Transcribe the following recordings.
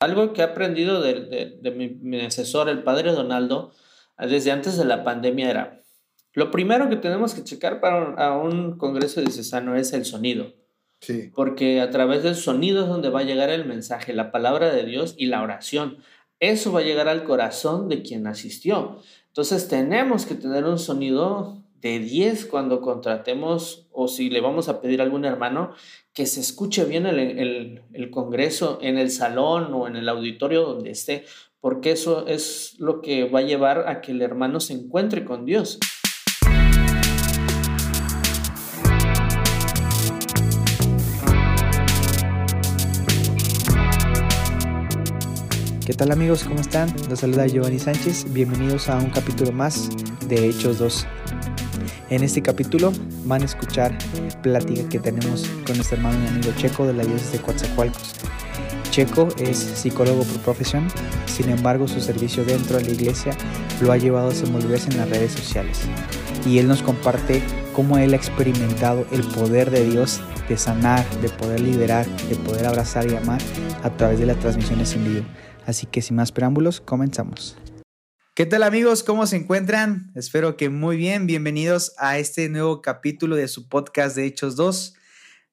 Algo que he aprendido de, mi, asesor, el padre Donaldo, desde antes de la pandemia era, lo primero que tenemos que checar para a un congreso diocesano es el sonido. Sí. Porque a través del sonido es donde va a llegar el mensaje, la palabra de Dios y la oración. Eso va a llegar al corazón de quien asistió. Entonces tenemos que tener un sonido de 10 cuando contratemos o si le vamos a pedir a algún hermano que se escuche bien el, el, congreso en el salón o en el auditorio donde esté, porque eso es lo que va a llevar a que el hermano se encuentre con Dios. ¿Qué tal amigos? ¿Cómo están? Los saluda Giovanni Sánchez. Bienvenidos a un capítulo más de Hechos 2. En este capítulo van a escuchar plática que tenemos con nuestro hermano y amigo Checo de la diócesis de Coatzacoalcos. Checo es psicólogo por profesión, sin embargo su servicio dentro de la iglesia lo ha llevado a desenvolverse en las redes sociales. Y él nos comparte cómo él ha experimentado el poder de Dios de sanar, de poder liderar, de poder abrazar y amar a través de las transmisiones en vivo. Así que sin más preámbulos, comenzamos. ¿Qué tal amigos? ¿Cómo se encuentran? Espero que muy bien. Bienvenidos a este nuevo capítulo de su podcast de Hechos 2.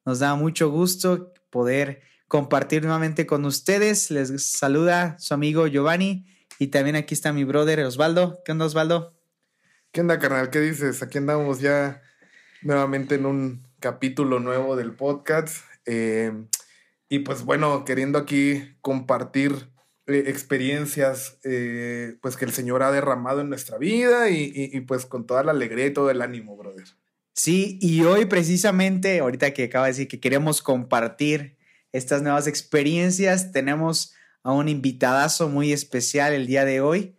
Nos da mucho gusto poder compartir nuevamente con ustedes. Les saluda su amigo Giovanni y también aquí está mi brother Osvaldo. ¿Qué onda Osvaldo? ¿Qué onda carnal? ¿Qué dices? Aquí andamos ya nuevamente en un capítulo nuevo del podcast. Eh, y pues bueno, queriendo aquí compartir eh, experiencias eh, pues que el Señor ha derramado en nuestra vida y, pues con toda la alegría y todo el ánimo, brother. Sí, y hoy precisamente, ahorita que acaba de decir que queremos compartir estas nuevas experiencias, tenemos a un invitadazo muy especial el día de hoy.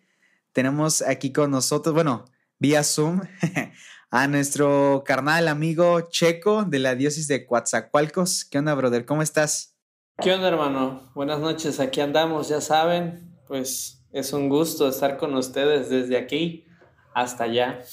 Tenemos aquí con nosotros, bueno, vía Zoom, a nuestro carnal amigo Checo de la diócesis de Coatzacoalcos. ¿Qué onda, brother? ¿Cómo estás? ¿Qué onda, hermano? Buenas noches, aquí andamos, ya saben, pues es un gusto estar con ustedes desde aquí hasta allá.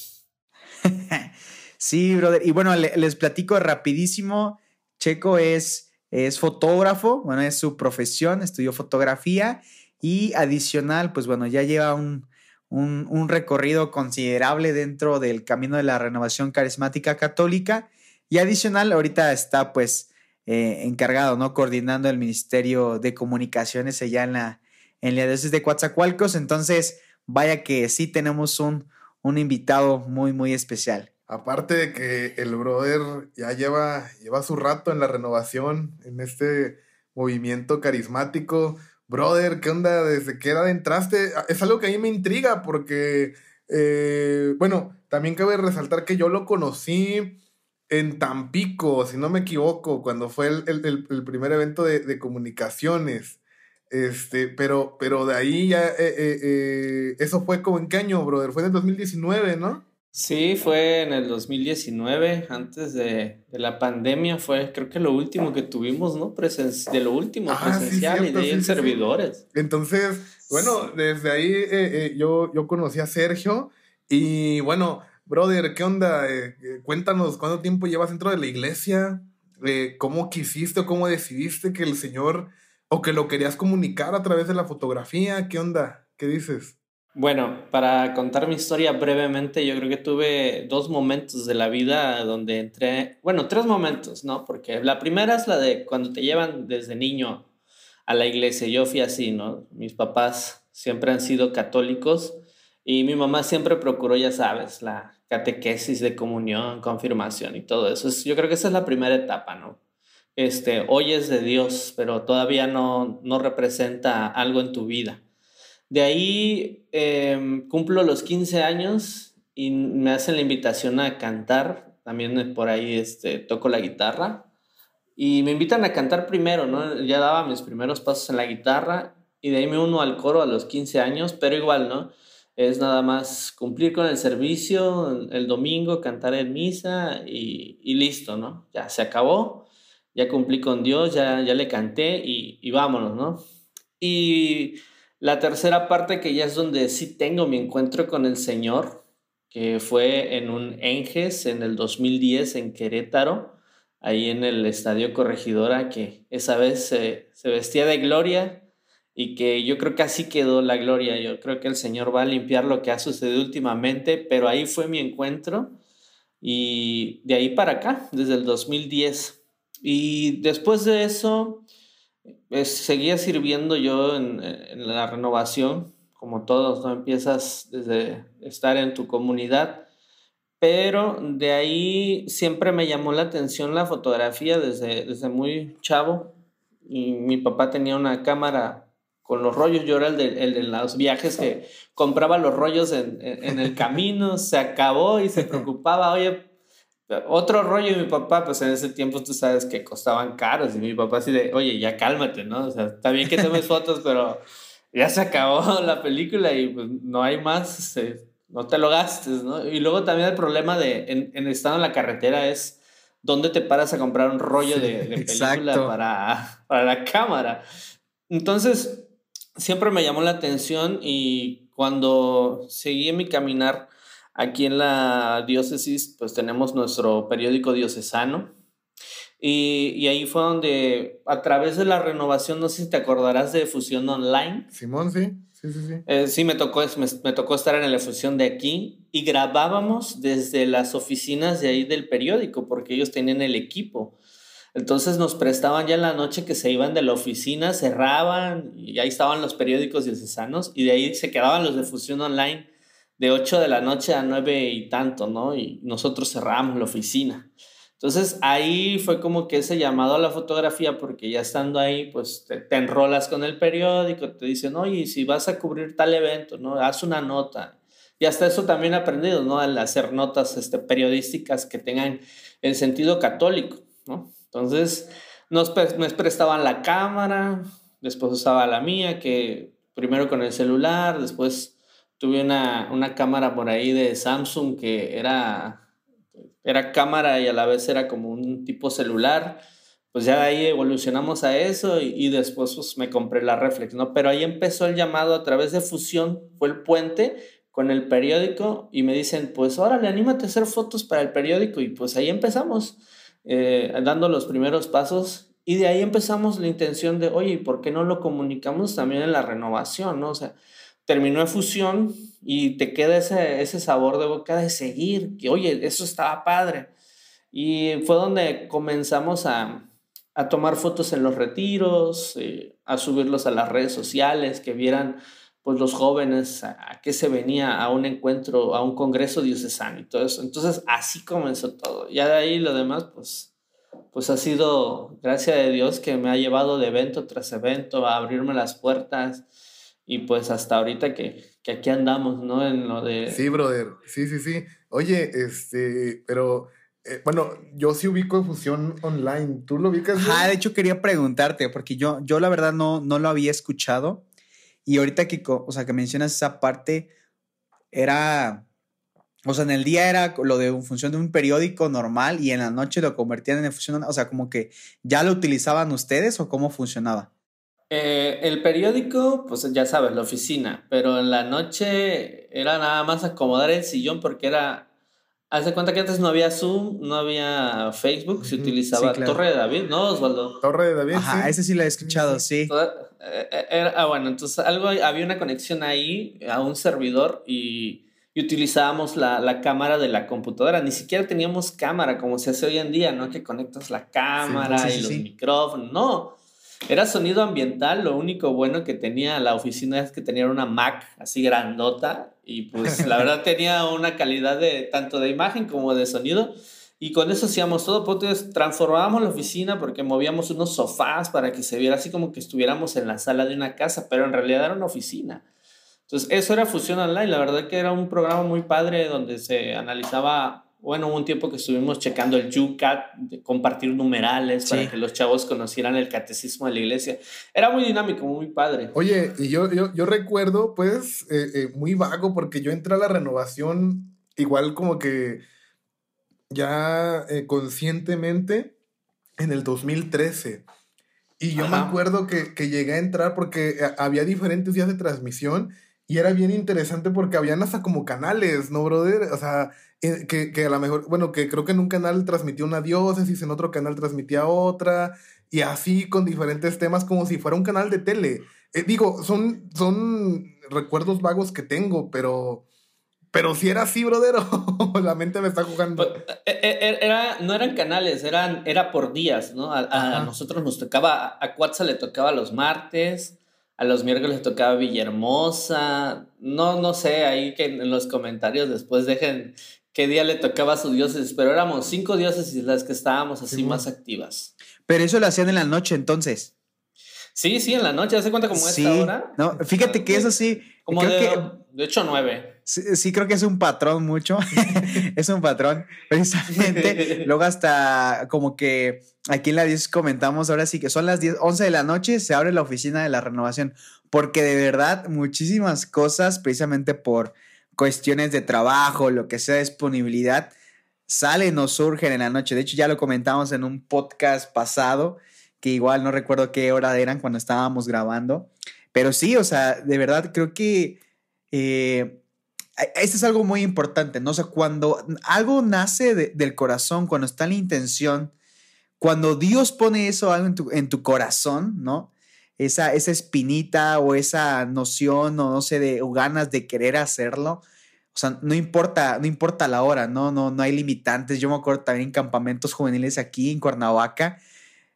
sí, brother. Y bueno, les platico rapidísimo. Checo es, es fotógrafo, bueno, es su profesión, estudió fotografía y adicional, pues bueno, ya lleva un, un, un recorrido considerable dentro del camino de la renovación carismática católica y adicional, ahorita está pues eh, encargado, ¿no? Coordinando el Ministerio de Comunicaciones allá en la, en la diócesis de Coatzacoalcos. Entonces, vaya que sí tenemos un, un invitado muy, muy especial. Aparte de que el brother ya lleva, lleva su rato en la renovación, en este movimiento carismático. Brother, ¿qué onda? ¿Desde qué edad entraste? Es algo que a mí me intriga porque, eh, bueno, también cabe resaltar que yo lo conocí en Tampico, si no me equivoco, cuando fue el, primer evento de, comunicaciones. Este, pero, pero de ahí ya, eh, eh, eh, eso fue como en qué año, brother? Fue en el 2019, ¿no? Sí, fue en el 2019, antes de, la pandemia, fue creo que lo último que tuvimos, ¿no? de lo último ah, presencial y de ahí en servidores. Entonces, bueno, desde ahí yo, yo conocí a Sergio y bueno, Brother, ¿qué onda? Eh, eh, cuéntanos, ¿cuánto tiempo llevas dentro de la iglesia? Eh, ¿Cómo quisiste o cómo decidiste que el Señor o que lo querías comunicar a través de la fotografía? ¿Qué onda? ¿Qué dices? Bueno, para contar mi historia brevemente, yo creo que tuve dos momentos de la vida donde entré, bueno, tres momentos, ¿no? Porque la primera es la de cuando te llevan desde niño a la iglesia. Yo fui así, ¿no? Mis papás siempre han sido católicos y mi mamá siempre procuró, ya sabes, la catequesis de comunión, confirmación y todo eso. Yo creo que esa es la primera etapa, ¿no? Este, oyes de Dios, pero todavía no, no representa algo en tu vida. De ahí em, cumplo los 15 años y me hacen la invitación a cantar. También por ahí este, toco la guitarra. Y me invitan a cantar primero, ¿no? Ya daba mis primeros pasos en la guitarra y de ahí me uno al coro a los 15 años, pero igual, ¿no? Es nada más cumplir con el servicio el domingo, cantar en misa y, listo, ¿no? Ya se acabó, ya cumplí con Dios, ya, ya le canté y, y, vámonos, ¿no? Y la tercera parte que ya es donde sí tengo mi encuentro con el Señor, que fue en un Enges en el 2010 en Querétaro, ahí en el Estadio Corregidora, que esa vez se, se vestía de gloria y que yo creo que así quedó la gloria. Yo creo que el Señor va a limpiar lo que ha sucedido últimamente, pero ahí fue mi encuentro y de ahí para acá, desde el 2010. Y después de eso, pues, seguía sirviendo yo en, en, la renovación, como todos, ¿no? Empiezas desde estar en tu comunidad, pero de ahí siempre me llamó la atención la fotografía desde, desde muy chavo. Y mi papá tenía una cámara con los rollos, yo era el de, el de los viajes que compraba los rollos en, en el camino, se acabó y se preocupaba, oye, otro rollo de mi papá, pues en ese tiempo tú sabes que costaban caros y mi papá así de, oye, ya cálmate, ¿no? O sea, está bien que tomes fotos, pero ya se acabó la película y pues no hay más, este, no te lo gastes, ¿no? Y luego también el problema de, en, en estando en la carretera es dónde te paras a comprar un rollo de, de película para, para la cámara. Entonces, siempre me llamó la atención y cuando seguí en mi caminar, Aquí en la diócesis, pues tenemos nuestro periódico diocesano. Y, y, ahí fue donde, a través de la renovación, no sé si te acordarás de Fusión Online. Simón, sí. Sí, sí, sí. Eh, sí, me tocó, me, me, tocó estar en la fusión de aquí y grabábamos desde las oficinas de ahí del periódico, porque ellos tenían el equipo. Entonces nos prestaban ya en la noche que se iban de la oficina, cerraban y ahí estaban los periódicos diocesanos y de ahí se quedaban los de Fusión Online de 8 de la noche a 9 y tanto, ¿no? Y nosotros cerramos la oficina. Entonces ahí fue como que ese llamado a la fotografía, porque ya estando ahí, pues te, te enrolas con el periódico, te dicen, oye, si vas a cubrir tal evento, ¿no? Haz una nota. Y hasta eso también he aprendido, ¿no? Al hacer notas este, periodísticas que tengan el sentido católico, ¿no? Entonces nos, me prestaban la cámara, después usaba la mía, que primero con el celular, después tuve una, una, cámara por ahí de Samsung que era, era cámara y a la vez era como un tipo celular. Pues ya de ahí evolucionamos a eso y, y después pues, me compré la reflex, ¿no? Pero ahí empezó el llamado a través de fusión, fue el puente con el periódico y me dicen, pues órale, anímate a hacer fotos para el periódico y pues ahí empezamos, eh, dando los primeros pasos y de ahí empezamos la intención de, oye, ¿por qué no lo comunicamos también en la renovación, no? O sea, terminó en fusión y te queda ese, ese sabor de boca de seguir, que oye, eso estaba padre. Y fue donde comenzamos a, a tomar fotos en los retiros, eh, a subirlos a las redes sociales, que vieran pues los jóvenes a, a, qué se venía a un encuentro, a un congreso diocesano y todo eso. Entonces así comenzó todo. Ya de ahí lo demás pues, pues ha sido, gracias a Dios, que me ha llevado de evento tras evento a abrirme las puertas y pues hasta ahorita que, que, aquí andamos, ¿no? En lo de... Sí, brother, sí, sí, sí. Oye, este, pero, eh, bueno, yo sí ubico Fusión Online, ¿tú lo ubicas? Ah, de hecho quería preguntarte, porque yo, yo la verdad no, no lo había escuchado, y ahorita que, o sea, que mencionas esa parte, era, o sea, en el día era lo de función de un periódico normal y en la noche lo convertían en función, o sea, como que ya lo utilizaban ustedes o cómo funcionaba. Eh, el periódico, pues ya sabes, la oficina, pero en la noche era nada más acomodar el sillón porque era, haz de cuenta que antes no había Zoom, no había Facebook, se utilizaba sí, claro. Torre de David, ¿no, Osvaldo? Torre de David, Ajá, sí. ese sí lo he escuchado, sí. Era, ah, bueno, entonces algo, había una conexión ahí a un servidor y, y utilizábamos la, la, cámara de la computadora, ni siquiera teníamos cámara como se hace hoy en día, ¿no? Que conectas la cámara sí, sí, y los micrófonos, no era sonido ambiental, lo único bueno que tenía la oficina es que tenía una Mac así grandota y pues la verdad tenía una calidad de tanto de imagen como de sonido y con eso hacíamos todo, pues transformábamos la oficina porque movíamos unos sofás para que se viera así como que estuviéramos en la sala de una casa, pero en realidad era una oficina. Entonces eso era Fusión Online, la verdad que era un programa muy padre donde se analizaba bueno, hubo un tiempo que estuvimos checando el UCAT, de compartir numerales sí. para que los chavos conocieran el catecismo de la iglesia. Era muy dinámico, muy padre. Oye, y yo, yo, yo recuerdo, pues, eh, eh, muy vago, porque yo entré a la renovación igual como que ya eh, conscientemente en el 2013. Y yo Ajá. me acuerdo que, que llegué a entrar porque eh, había diferentes días de transmisión y era bien interesante porque habían hasta como canales, ¿no, brother? O sea, eh, que, que, a lo mejor, bueno, que creo que en un canal transmitió una diócesis, en otro canal transmitía otra, y así con diferentes temas como si fuera un canal de tele. Eh, digo, son, son recuerdos vagos que tengo, pero pero si era así, brother, la mente me está jugando. Pues, eh, eh, eh, era, no eran canales, eran, era por días, ¿no? A, nosotros nos tocaba, a Cuatza le tocaba los martes, a los miércoles le tocaba Villahermosa. No, no sé, ahí que en los comentarios después dejen qué día le tocaba a su diócesis, pero éramos cinco diócesis las que estábamos así más activas. Pero eso lo hacían en la noche entonces. Sí, sí, en la noche, ¿hace cuenta como esta hora? No, fíjate que eso sí. Como de, que, de 8 a 9. Sí, creo que es un patrón mucho. es un patrón, precisamente. Luego hasta como que aquí en la 10 comentamos, ahora sí que son las 10, 11 de la noche, se abre la oficina de la renovación, porque de verdad muchísimas cosas, precisamente por cuestiones de trabajo, lo que sea, disponibilidad, salen o surgen en la noche. De hecho, ya lo comentamos en un podcast pasado, que igual no recuerdo qué hora eran cuando estábamos grabando. Pero sí, o sea, de verdad creo que... Eh, esto es algo muy importante, ¿no? O sea, cuando algo nace del corazón, cuando está la intención, cuando Dios pone eso algo en tu, en tu corazón, ¿no? Esa, esa espinita o esa noción o no sé, de ganas de querer hacerlo. O sea, no importa, no importa la hora, ¿no? No, no hay limitantes. Yo me acuerdo también en campamentos juveniles aquí en Cuernavaca,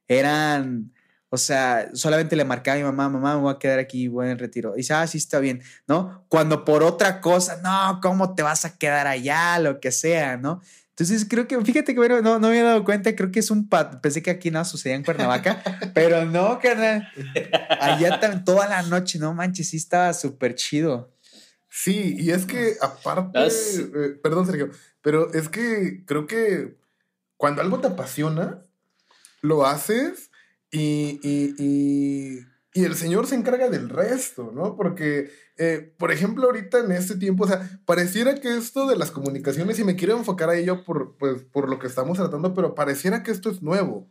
eran o sea, solamente le marcaba a mi mamá, mamá, me voy a quedar aquí, voy en retiro. Y dice, ah, sí, está bien, ¿no? Cuando por otra cosa, no, ¿cómo te vas a quedar allá? Lo que sea, ¿no? Entonces creo que, fíjate que bueno, no, no me había dado cuenta, creo que es un pat, pensé que aquí no sucedía en Cuernavaca, pero no, carnal. Allá también toda la noche, no manches, sí estaba súper chido. Sí, y es que aparte, eh, perdón Sergio, pero es que creo que cuando algo te apasiona, lo haces y, y, y, y, el Señor se encarga del resto, ¿no? Porque, eh, por ejemplo, ahorita en este tiempo, o sea, pareciera que esto de las comunicaciones, y me quiero enfocar a ello por, pues, por lo que estamos tratando, pero pareciera que esto es nuevo.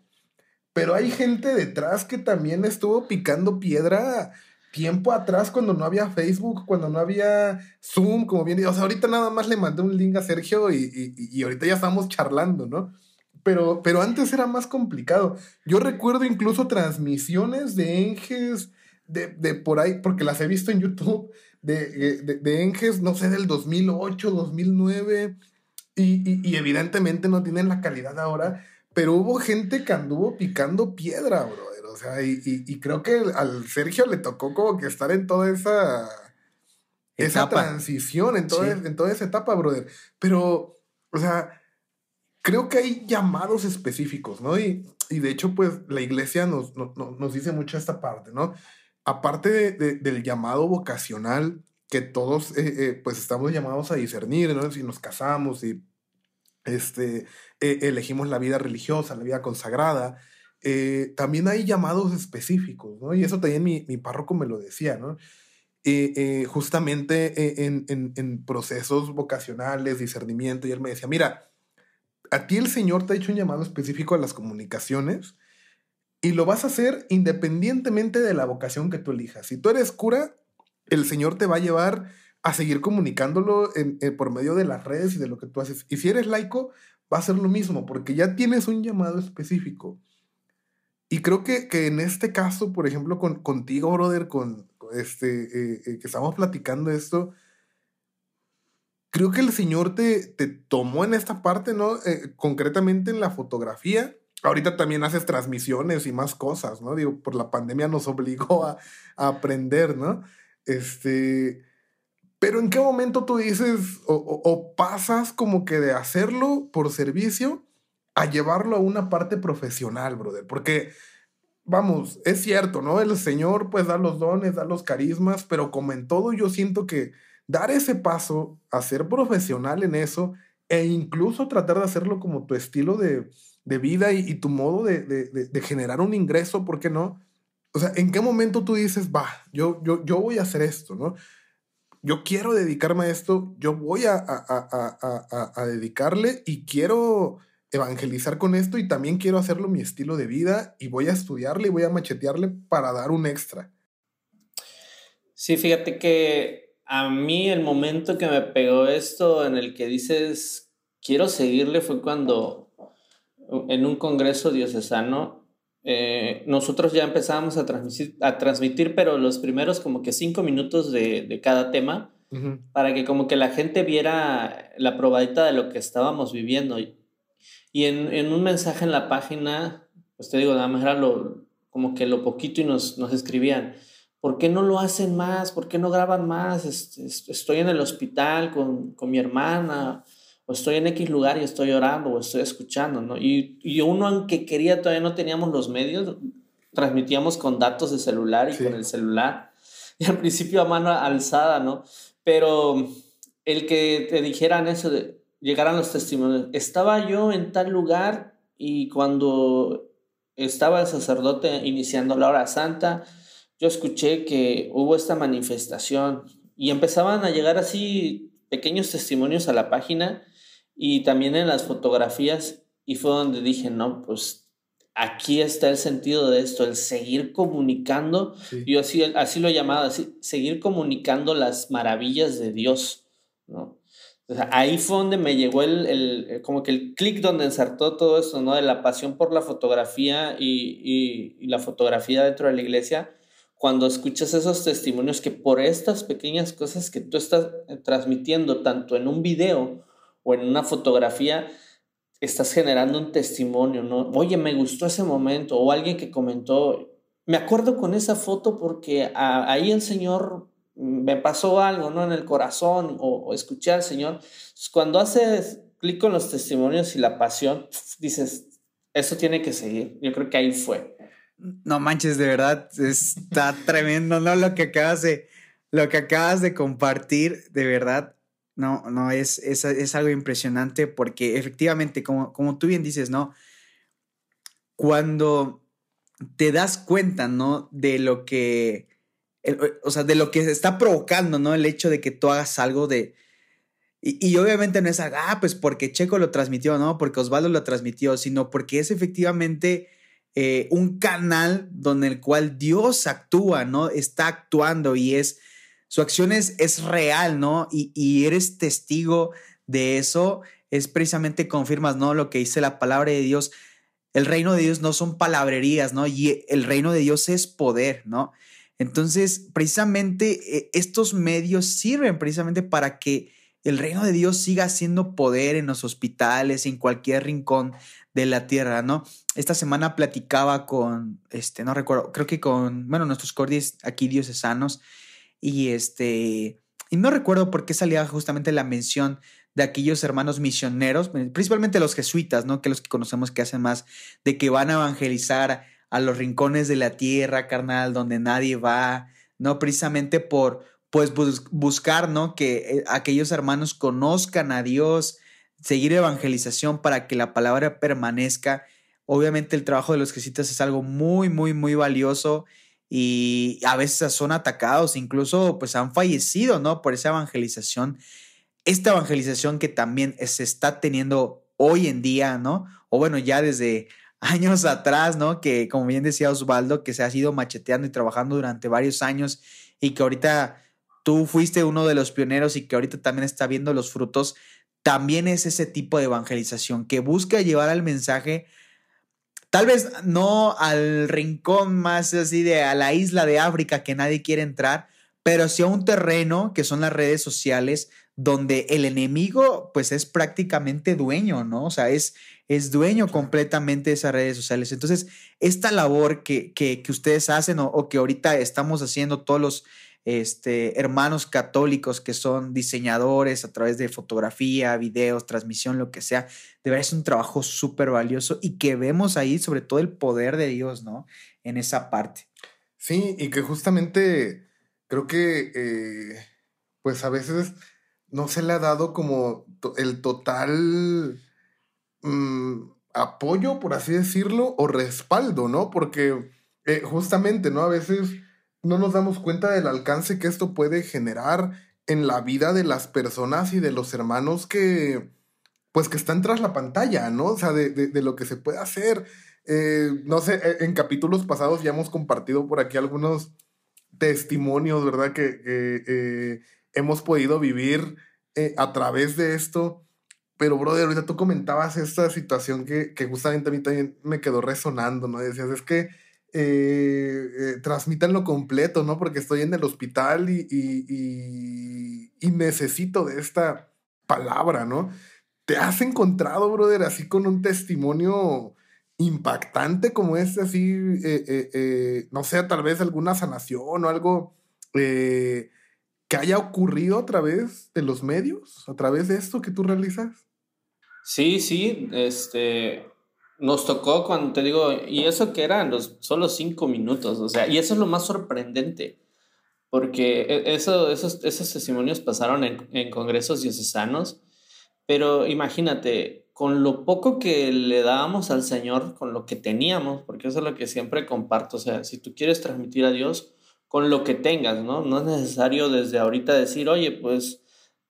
Pero hay gente detrás que también estuvo picando piedra tiempo atrás cuando no había Facebook, cuando no había Zoom, como bien, o sea, ahorita nada más le mandé un link a Sergio y, y, y ahorita ya estamos charlando, ¿no? Pero, pero antes era más complicado. Yo recuerdo incluso transmisiones de Enges de, de por ahí, porque las he visto en YouTube, de, de, de Enges, no sé, del 2008, 2009, y, y, y, evidentemente no tienen la calidad ahora, pero hubo gente que anduvo picando piedra, brother. O sea, y, y creo que al Sergio le tocó como que estar en toda esa, esa transición, en toda, en toda esa etapa, brother. Pero, o sea, creo que hay llamados específicos, ¿no? Y, y de hecho, pues la iglesia nos, nos dice mucho esta parte, ¿no? Aparte de, del llamado vocacional que todos, eh, eh, pues estamos llamados a discernir, ¿no? Si nos casamos y este, eh, elegimos la vida religiosa, la vida consagrada, también hay llamados específicos, ¿no? Y eso también mi, mi párroco me lo decía, ¿no? justamente en, en, en procesos vocacionales, discernimiento, y él me decía, mira, a ti el Señor te ha hecho un llamado específico a las comunicaciones y lo vas a hacer independientemente de la vocación que tú elijas. Si tú eres cura, el Señor te va a llevar a seguir comunicándolo por medio de las redes y de lo que tú haces. Y si eres laico, va a ser lo mismo, porque ya tienes un llamado específico. Y creo que, que en este caso, por ejemplo, con, contigo, brother, con este, eh, eh, que estamos platicando esto, creo que el Señor te, te tomó en esta parte, ¿no? Eh, concretamente en la fotografía. Ahorita también haces transmisiones y más cosas, ¿no? Digo, por la pandemia nos obligó a, aprender, ¿no? Este, pero ¿en qué momento tú dices o, o, pasas como que de hacerlo por servicio a llevarlo a una parte profesional, brother? Porque, vamos, es cierto, ¿no? El Señor pues da los dones, da los carismas, pero como en todo yo siento que dar ese paso a ser profesional en eso e incluso tratar de hacerlo como tu estilo de, vida y, tu modo de, generar un ingreso, ¿por qué no? O sea, ¿en qué momento tú dices, va, yo, yo, yo voy a hacer esto, ¿no? Yo quiero dedicarme a esto, yo voy a, a dedicarle y quiero evangelizar con esto y también quiero hacerlo mi estilo de vida y voy a estudiarle y voy a machetearle para dar un extra. Sí, fíjate que a mí el momento que me pegó esto en el que dices, quiero seguirle, fue cuando en un congreso diocesano eh, nosotros ya empezábamos a transmitir, a transmitir, pero los primeros como que cinco minutos de, de cada tema, para que como que la gente viera la probadita de lo que estábamos viviendo. Y en, en un mensaje en la página, pues te digo, nada más era lo, como que lo poquito y nos, nos escribían, ¿por qué no lo hacen más? ¿Por qué no graban más? Estoy en el hospital con, con mi hermana o estoy en X lugar y estoy orando o estoy escuchando, ¿no? Y, y uno, aunque quería, todavía no teníamos los medios, transmitíamos con datos de celular y con el celular. Y al principio a mano alzada, ¿no? Pero el que te dijeran eso, de, llegaran los testimonios, estaba yo en tal lugar y cuando estaba el sacerdote iniciando la hora santa, yo escuché que hubo esta manifestación y empezaban a llegar así pequeños testimonios a la página y también en las fotografías y fue donde dije, no, pues aquí está el sentido de esto, el seguir comunicando, yo así, así lo he llamado, así, seguir comunicando las maravillas de Dios, ¿no? ahí fue donde me llegó el, el como que el clic donde ensartó todo esto, ¿no? De la pasión por la fotografía y, y, y la fotografía dentro de la iglesia, cuando escuchas esos testimonios que por estas pequeñas cosas que tú estás transmitiendo, tanto en un video, o en una fotografía estás generando un testimonio, ¿no? Oye, me gustó ese momento, o alguien que comentó, me acuerdo con esa foto porque ahí el Señor me pasó algo, ¿no? En el corazón, o, escuché al Señor. cuando haces clic con los testimonios y la pasión, dices, eso tiene que seguir. Yo creo que ahí fue. No manches, de verdad, está tremendo, ¿no? Lo que acabas de, lo que acabas de compartir, de verdad, no, no, es, es, es algo impresionante porque efectivamente, como, como tú bien dices, ¿no? Cuando te das cuenta, ¿no? De lo que, o sea, de lo que está provocando, ¿no? El hecho de que tú hagas algo de... Y, obviamente no es, ah, pues porque Checo lo transmitió, ¿no? Porque Osvaldo lo transmitió, sino porque es efectivamente eh, un canal donde el cual Dios actúa, ¿no? Está actuando y es su acción es, es real, ¿no? Y, eres testigo de eso, es precisamente confirmas, ¿no? Lo que dice la palabra de Dios. El reino de Dios no son palabrerías, ¿no? Y el reino de Dios es poder, ¿no? Entonces, precisamente eh, estos medios sirven precisamente para que el reino de Dios siga siendo poder en los hospitales, en cualquier rincón de la tierra, ¿no? Esta semana platicaba con, este, no recuerdo, creo que con, bueno, nuestros cordis aquí diocesanos, y este, y no recuerdo por qué salía justamente la mención de aquellos hermanos misioneros, principalmente los jesuitas, ¿no? Que los que conocemos que hacen más, de que van a evangelizar a los rincones de la tierra, carnal, donde nadie va, ¿no? Precisamente por, pues, buscar, ¿no? Que eh, aquellos hermanos conozcan a Dios, seguir evangelización para que la palabra permanezca. Obviamente el trabajo de los jesuitas es algo muy, muy, muy valioso y a veces son atacados, incluso pues han fallecido, ¿no? Por esa evangelización. Esta evangelización que también se está teniendo hoy en día, ¿no? O bueno, ya desde años atrás, ¿no? Que como bien decía Osvaldo, que se ha ido macheteando y trabajando durante varios años y que ahorita tú fuiste uno de los pioneros y que ahorita también está viendo los frutos, también es ese tipo de evangelización que busca llevar al mensaje Tal vez no al rincón más así de a la isla de África que nadie quiere entrar, pero sí a un terreno que son las redes sociales donde el enemigo pues es prácticamente dueño, ¿no? O sea, es, es dueño completamente de esas redes sociales. Entonces, esta labor que, que, ustedes hacen o, que ahorita estamos haciendo todos los este, hermanos católicos que son diseñadores a través de fotografía, videos, transmisión, lo que sea. De verdad es un trabajo súper valioso y que vemos ahí sobre todo el poder de Dios, ¿no? En esa parte. Sí, y que justamente creo que eh, pues a veces no se le ha dado como el total mm, apoyo, por así decirlo, o respaldo, ¿no? Porque eh, justamente, ¿no? A veces no nos damos cuenta del alcance que esto puede generar en la vida de las personas y de los hermanos que, pues, que están tras la pantalla, ¿no? O sea, de, lo que se puede hacer. Eh, no sé, e, en capítulos pasados ya hemos compartido por aquí algunos testimonios, ¿verdad? Que, eh, hemos podido vivir eh, a través de esto. pero, brother, ahorita tú comentabas esta situación que, que justamente a mí también me quedó resonando, ¿no? Decías, es que eh, eh, transmitan lo completo, ¿no? Porque estoy en el hospital y, y, necesito de esta palabra, ¿no? ¿Te has encontrado, brother, así con un testimonio impactante como este, así, eh, no sé, tal vez alguna sanación o algo que haya ocurrido a través de los medios, a través de esto que tú realizas? Sí, sí, este, nos tocó cuando te digo, y eso que eran los solo cinco minutos, o sea, y eso es lo más sorprendente, porque e, eso, esos, esos testimonios pasaron en, en congresos diocesanos, pero imagínate, con lo poco que le dábamos al Señor, con lo que teníamos, porque eso es lo que siempre comparto, o sea, si tú quieres transmitir a Dios, con lo que tengas, ¿no? No es necesario desde ahorita decir, oye, pues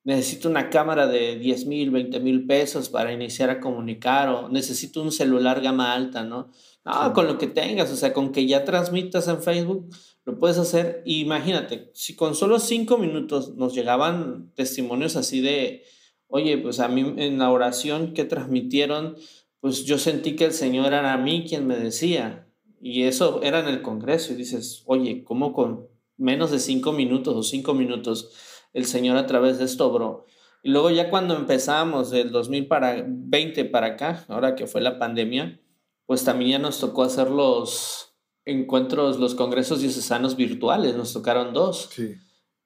necesito una cámara de 10 mil, 20 mil pesos para iniciar a comunicar o necesito un celular gama alta, ¿no? No, con lo que tengas, o sea, con que ya transmitas en Facebook, lo puedes hacer. imagínate, si con solo cinco minutos nos llegaban testimonios así de, oye, pues a mí en la oración que transmitieron, pues yo sentí que el Señor era a mí quien me decía. Y eso era en el Congreso. Y dices, oye, ¿cómo con menos de cinco minutos o cinco minutos? El Señor a través de esto, bro. Y luego ya cuando empezamos del 2020 para acá, ahora que fue la pandemia, pues también ya nos tocó hacer los encuentros, los congresos diocesanos virtuales, nos tocaron dos. Sí.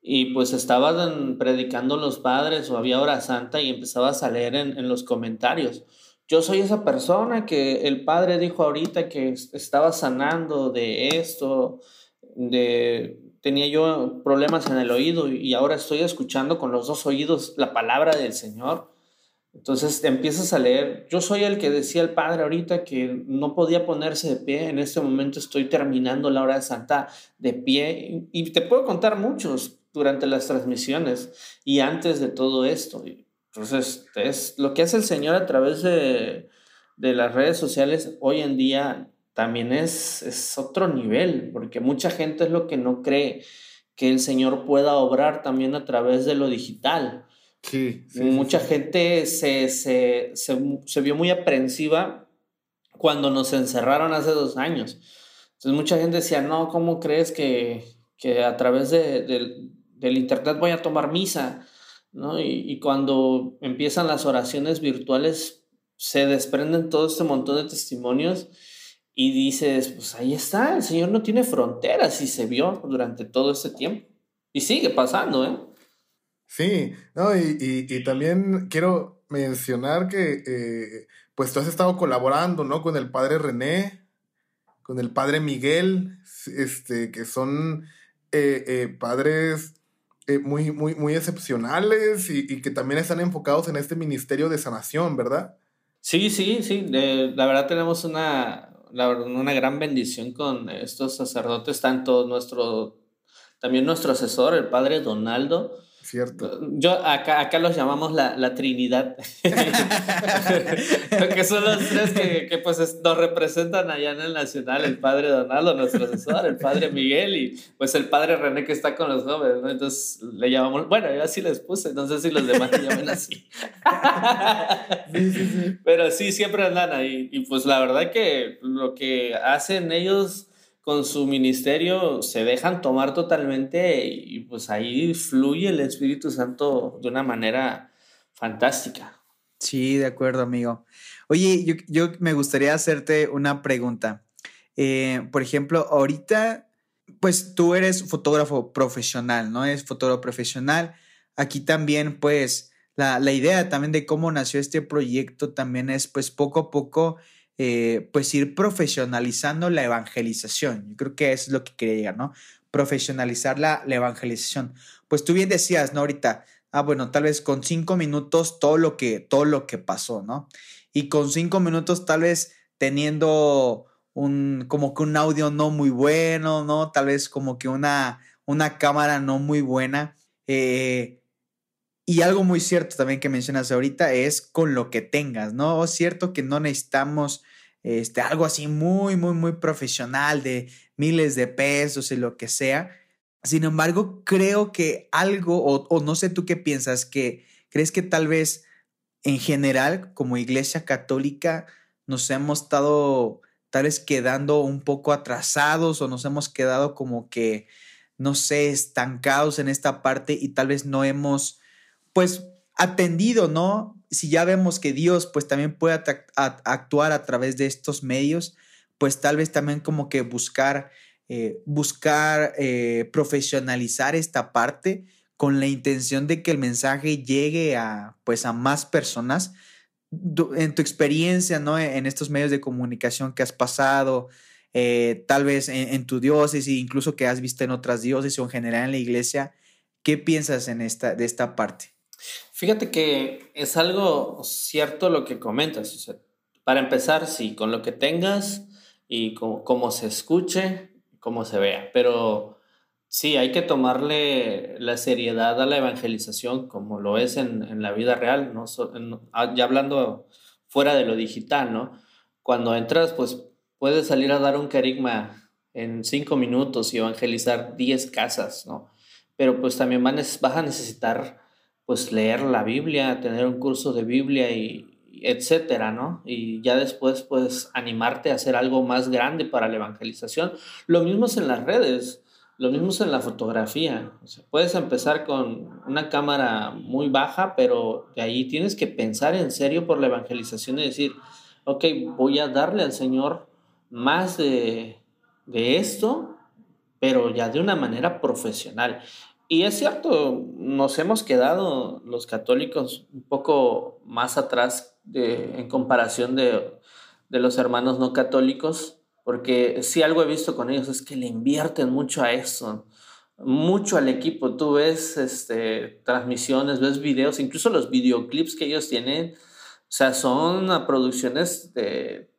Y pues estaban predicando los padres o había hora santa y empezabas a leer en, en los comentarios. Yo soy esa persona que el padre dijo ahorita que estaba sanando de esto, de tenía yo problemas en el oído y ahora estoy escuchando con los dos oídos la palabra del Señor. Entonces empiezas a leer, yo soy el que decía el Padre ahorita que no podía ponerse de pie, en este momento estoy terminando la hora de Santa de pie y te puedo contar muchos durante las transmisiones y antes de todo esto. Entonces es lo que hace el Señor a través de, de las redes sociales hoy en día también es, es otro nivel, porque mucha gente es lo que no cree que el Señor pueda obrar también a través de lo digital. Sí, Mucha gente se, se, se, se, vio muy aprensiva cuando nos encerraron hace dos años. Entonces mucha gente decía, no, ¿cómo crees que, que a través de, del Internet voy a tomar misa? ¿No? Y, y, cuando empiezan las oraciones virtuales, se desprenden todo este montón de testimonios y dices, pues ahí está, el Señor no tiene fronteras y se vio durante todo este tiempo. Y sigue pasando, ¿eh? Sí, no, y, y, también quiero mencionar que eh, pues tú has estado colaborando, ¿no? Con el padre René, con el padre Miguel, este, que son eh, eh, padres muy, muy, muy excepcionales y, y, que también están enfocados en este ministerio de sanación, ¿verdad? Sí, sí, sí. la verdad tenemos una, la verdad, una gran bendición con estos sacerdotes, tanto nuestro, también nuestro asesor, el padre Donaldo, Cierto. Yo acá, acá los llamamos la, la Trinidad. que son los tres que, que, pues nos representan allá en el Nacional, el padre Donaldo, nuestro asesor, el padre Miguel y pues el padre René que está con los jóvenes, ¿no? Entonces le llamamos, bueno, yo así les puse, no sé si los demás le llaman así. sí, sí, sí. Pero sí, siempre andan ahí. Y pues la verdad que lo que hacen ellos con su ministerio se dejan tomar totalmente y pues ahí fluye el Espíritu Santo de una manera fantástica. Sí, de acuerdo, amigo. Oye, yo, me gustaría hacerte una pregunta. Eh, por ejemplo, ahorita, pues tú eres fotógrafo profesional, ¿no? Es fotógrafo profesional. Aquí también, pues, la, la idea también de cómo nació este proyecto también es, pues, poco a poco eh, pues ir profesionalizando la evangelización. Yo creo que eso es lo que quería llegar, ¿no? Profesionalizar la, evangelización. Pues tú bien decías, ¿no? Ahorita, ah, bueno, tal vez con cinco minutos todo lo que, todo lo que pasó, ¿no? Y con cinco minutos tal vez teniendo un, como que un audio no muy bueno, ¿no? Tal vez como que una, una cámara no muy buena. Eh, y algo muy cierto también que mencionas ahorita es con lo que tengas, ¿no? Es cierto que no necesitamos este, algo así muy, muy, muy profesional de miles de pesos y lo que sea. Sin embargo, creo que algo, o, no sé tú qué piensas, que crees que tal vez en general, como iglesia católica, nos hemos estado tal vez quedando un poco atrasados o nos hemos quedado como que, no sé, estancados en esta parte y tal vez no hemos, pues, atendido, ¿no? Si ya vemos que Dios, pues, también puede actuar a través de estos medios, pues tal vez también como que buscar, eh, buscar eh, profesionalizar esta parte con la intención de que el mensaje llegue a, pues, a más personas, en tu experiencia, ¿no? En estos medios de comunicación que has pasado, eh, tal vez en, tu diócesis, incluso que has visto en otras diócesis o en general en la iglesia, ¿qué piensas en esta, de esta parte? Fíjate que es algo cierto lo que comentas. para empezar, sí, con lo que tengas y como se escuche, como se vea, pero Sí, hay que tomarle la seriedad a la evangelización como lo es en, la vida real, ¿no? Ah, ya hablando fuera de lo digital, ¿no? Cuando entras, pues puedes salir a dar un carigma en cinco minutos y evangelizar diez casas, ¿no? Pero pues también vas a necesitar, pues, leer la Biblia, tener un curso de Biblia y etcétera, ¿no? Y ya después, pues, animarte a hacer algo más grande para la evangelización. Lo mismo es en las redes lo mismo es en la fotografía. puedes empezar con una cámara muy baja, pero de ahí tienes que pensar en serio por la evangelización y decir, ok, voy a darle al Señor más de, de esto, pero ya de una manera profesional. Y es cierto, nos hemos quedado los católicos un poco más atrás de, en comparación de, de los hermanos no católicos porque si algo he visto con ellos es que le invierten mucho a eso, mucho al equipo. Tú ves este, transmisiones, ves videos, incluso los videoclips que ellos tienen, o sea, son producciones de,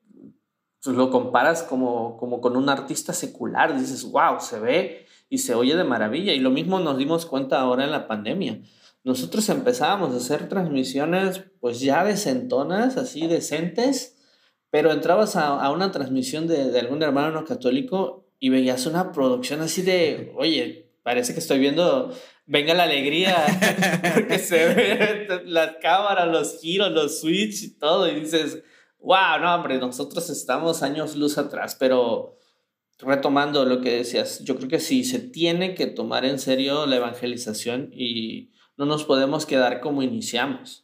pues lo comparas como, como con un artista secular, dices, wow, se ve y se oye de maravilla. Y lo mismo nos dimos cuenta ahora en la pandemia. Nosotros empezábamos a hacer transmisiones pues ya decentonas, así decentes, pero entrabas a, una transmisión de, algún hermano no católico y veías una producción así de, oye, parece que estoy viendo Venga la Alegría, porque se ve las cámaras, los giros, los switch y todo, y dices, wow, no, hombre, nosotros estamos años luz atrás, pero retomando lo que decías, yo creo que sí, se tiene que tomar en serio la evangelización y no nos podemos quedar como iniciamos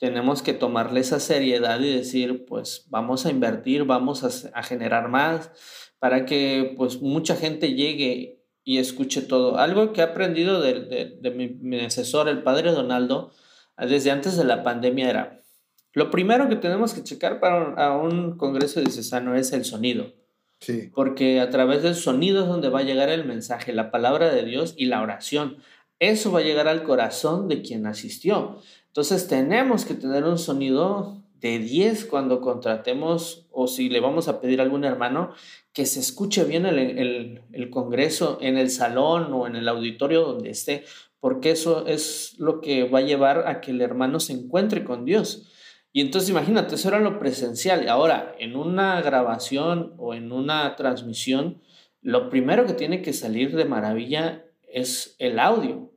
tenemos que tomarle esa seriedad y decir, pues vamos a invertir, vamos a, generar más para que pues mucha gente llegue y escuche todo. Algo que he aprendido de, de, mi, asesor, el padre Donaldo, desde antes de la pandemia era, lo primero que tenemos que checar para a un congreso diocesano es el sonido. Porque a través del sonido es donde va a llegar el mensaje, la palabra de Dios y la oración. Eso va a llegar al corazón de quien asistió. Entonces tenemos que tener un sonido de 10 cuando contratemos o si le vamos a pedir a algún hermano que se escuche bien el, el, congreso en el salón o en el auditorio donde esté, porque eso es lo que va a llevar a que el hermano se encuentre con Dios. Y entonces imagínate, eso era lo presencial. Ahora, en una grabación o en una transmisión, lo primero que tiene que salir de maravilla es el audio.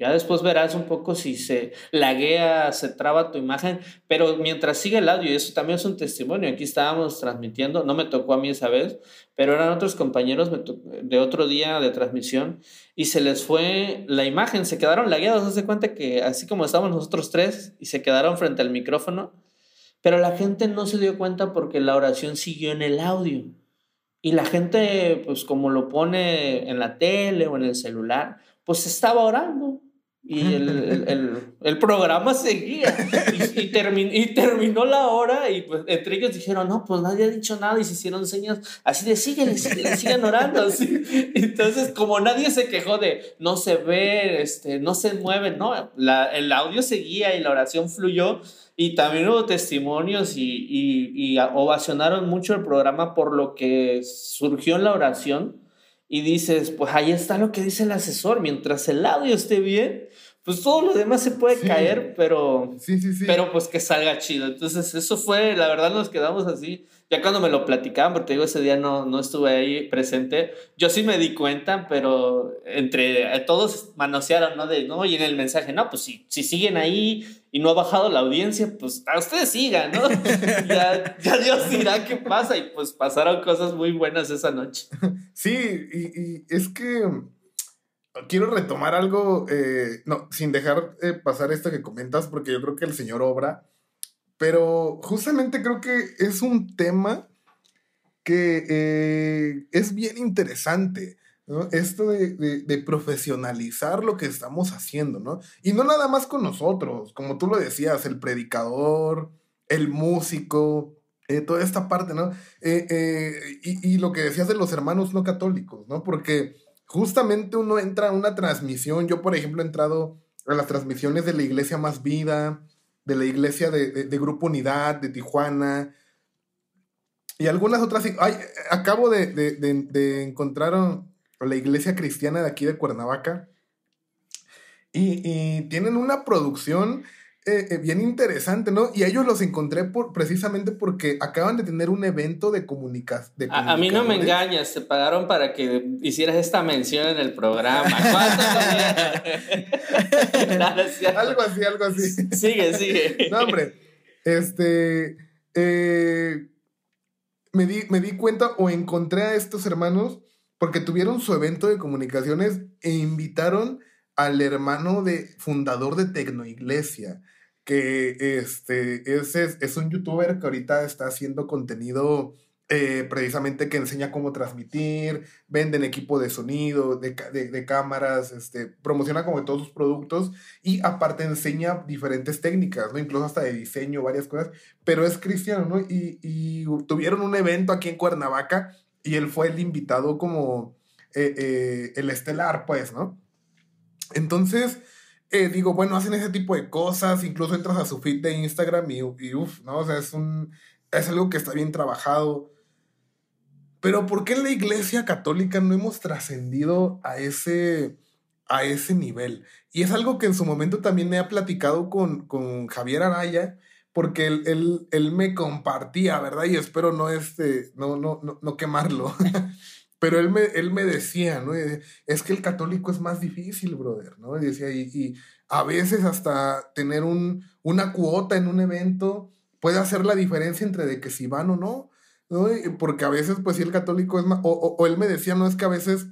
Ya después verás un poco si se laguea, se traba tu imagen, pero mientras sigue el audio, y eso también es un testimonio. Aquí estábamos transmitiendo, no me tocó a mí esa vez, pero eran otros compañeros de otro día de transmisión y se les fue la imagen, se quedaron lagueados. Haz cuenta que así como estábamos nosotros tres y se quedaron frente al micrófono, pero la gente no se dio cuenta porque la oración siguió en el audio. Y la gente, pues como lo pone en la tele o en el celular, pues estaba orando y el, el, programa seguía y, y, y, terminó la hora y pues entre ellos dijeron, no, pues nadie ha dicho nada y se hicieron señas así de síguele, sigan orando. Así. Entonces, como nadie se quejó de no se ve, este, no se mueve, no, la, el audio seguía y la oración fluyó y también hubo testimonios y, y ovacionaron mucho el programa por lo que surgió en la oración y dices, pues ahí está lo que dice el asesor, mientras el audio esté bien, pues todo lo demás se puede caer, pero, sí, sí, sí. pero pues que salga chido. Entonces, eso fue, la verdad nos quedamos así. Ya cuando me lo platicaban, porque digo, ese día no, no estuve ahí presente, yo sí me di cuenta, pero entre eh, todos manosearon, ¿no? De, no, y en el mensaje, no, pues si, si siguen ahí y no ha bajado la audiencia, pues a ustedes sigan, ¿no? ya, ya, Dios dirá qué pasa y pues pasaron cosas muy buenas esa noche. Sí, y, y es que quiero retomar algo, eh, no, sin dejar eh, pasar esto que comentas, porque yo creo que el señor obra, pero justamente creo que es un tema que eh, es bien interesante. ¿no? Esto de, profesionalizar lo que estamos haciendo, ¿no? Y no nada más con nosotros, como tú lo decías, el predicador, el músico, toda esta parte, ¿no? y, y, lo que decías de los hermanos no católicos, ¿no? Porque justamente uno entra a una transmisión. Yo, por ejemplo, he entrado a las transmisiones de la Iglesia Más Vida, de la Iglesia de, Grupo Unidad, de Tijuana, y algunas otras. Ay, acabo de, de encontrar la Iglesia Cristiana de aquí de Cuernavaca. Y, y tienen una producción eh, eh, bien interesante, ¿no? Y ellos los encontré por, precisamente porque acaban de tener un evento de, comunicación. A, a, mí no me engañas, se pagaron para que hicieras esta mención en el programa. algo así, algo así. Sigue, sigue. No, hombre, este... Eh, me, di, me di cuenta o encontré a estos hermanos porque tuvieron su evento de comunicaciones e invitaron al hermano de fundador de Tecnoiglesia que este, es, es, un youtuber que ahorita está haciendo contenido eh, precisamente que enseña cómo transmitir, venden equipo de sonido, de, cámaras, este, promociona como todos sus productos y aparte enseña diferentes técnicas, ¿no? Incluso hasta de diseño, varias cosas, pero es cristiano, ¿no? Y, y tuvieron un evento aquí en Cuernavaca y él fue el invitado como eh, eh, el estelar, pues, ¿no? Entonces, eh, digo, bueno, hacen ese tipo de cosas, incluso entras a su feed de Instagram y, uff, ¿no? O sea, es, un, es algo que está bien trabajado. Pero ¿por qué en la iglesia católica no hemos trascendido a ese, a ese nivel? Y es algo que en su momento también ha platicado con, con Javier Araya, porque él, él, él, me compartía, ¿verdad? Y espero no, este, no, no, no, no quemarlo. Pero él me, él me decía, ¿no? Es que el católico es más difícil, brother, ¿no? Y decía, y, a veces hasta tener un, una cuota en un evento puede hacer la diferencia entre de que si van o no, ¿no? Porque a veces, pues, si el católico es más, o, él me decía, no es que a veces